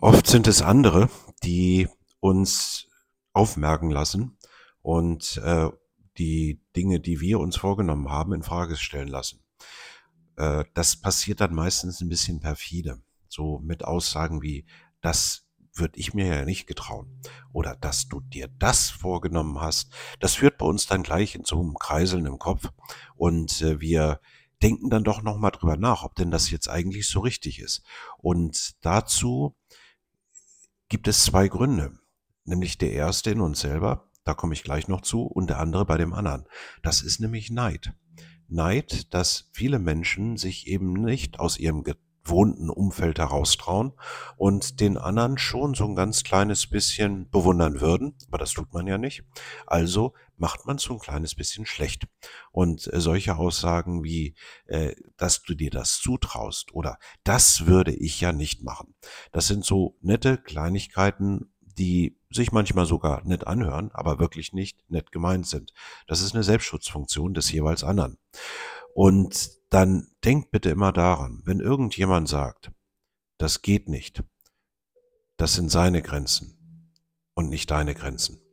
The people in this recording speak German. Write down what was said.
Oft sind es andere, die uns aufmerken lassen und äh, die Dinge, die wir uns vorgenommen haben, in Frage stellen lassen. Äh, das passiert dann meistens ein bisschen perfide, so mit Aussagen wie, das würde ich mir ja nicht getrauen. Oder dass du dir das vorgenommen hast. Das führt bei uns dann gleich in so einem Kreiseln im Kopf. Und äh, wir denken dann doch nochmal drüber nach, ob denn das jetzt eigentlich so richtig ist. Und dazu gibt es zwei Gründe. Nämlich der erste in uns selber, da komme ich gleich noch zu, und der andere bei dem anderen. Das ist nämlich Neid. Neid, dass viele Menschen sich eben nicht aus ihrem gewohnten Umfeld heraustrauen und den anderen schon so ein ganz kleines bisschen bewundern würden, aber das tut man ja nicht. Also macht man so ein kleines bisschen schlecht. Und äh, solche Aussagen wie, äh, dass du dir das zutraust oder das würde ich ja nicht machen. Das sind so nette Kleinigkeiten, die sich manchmal sogar nett anhören, aber wirklich nicht nett gemeint sind. Das ist eine Selbstschutzfunktion des jeweils anderen. Und dann denkt bitte immer daran, wenn irgendjemand sagt, das geht nicht, das sind seine Grenzen und nicht deine Grenzen.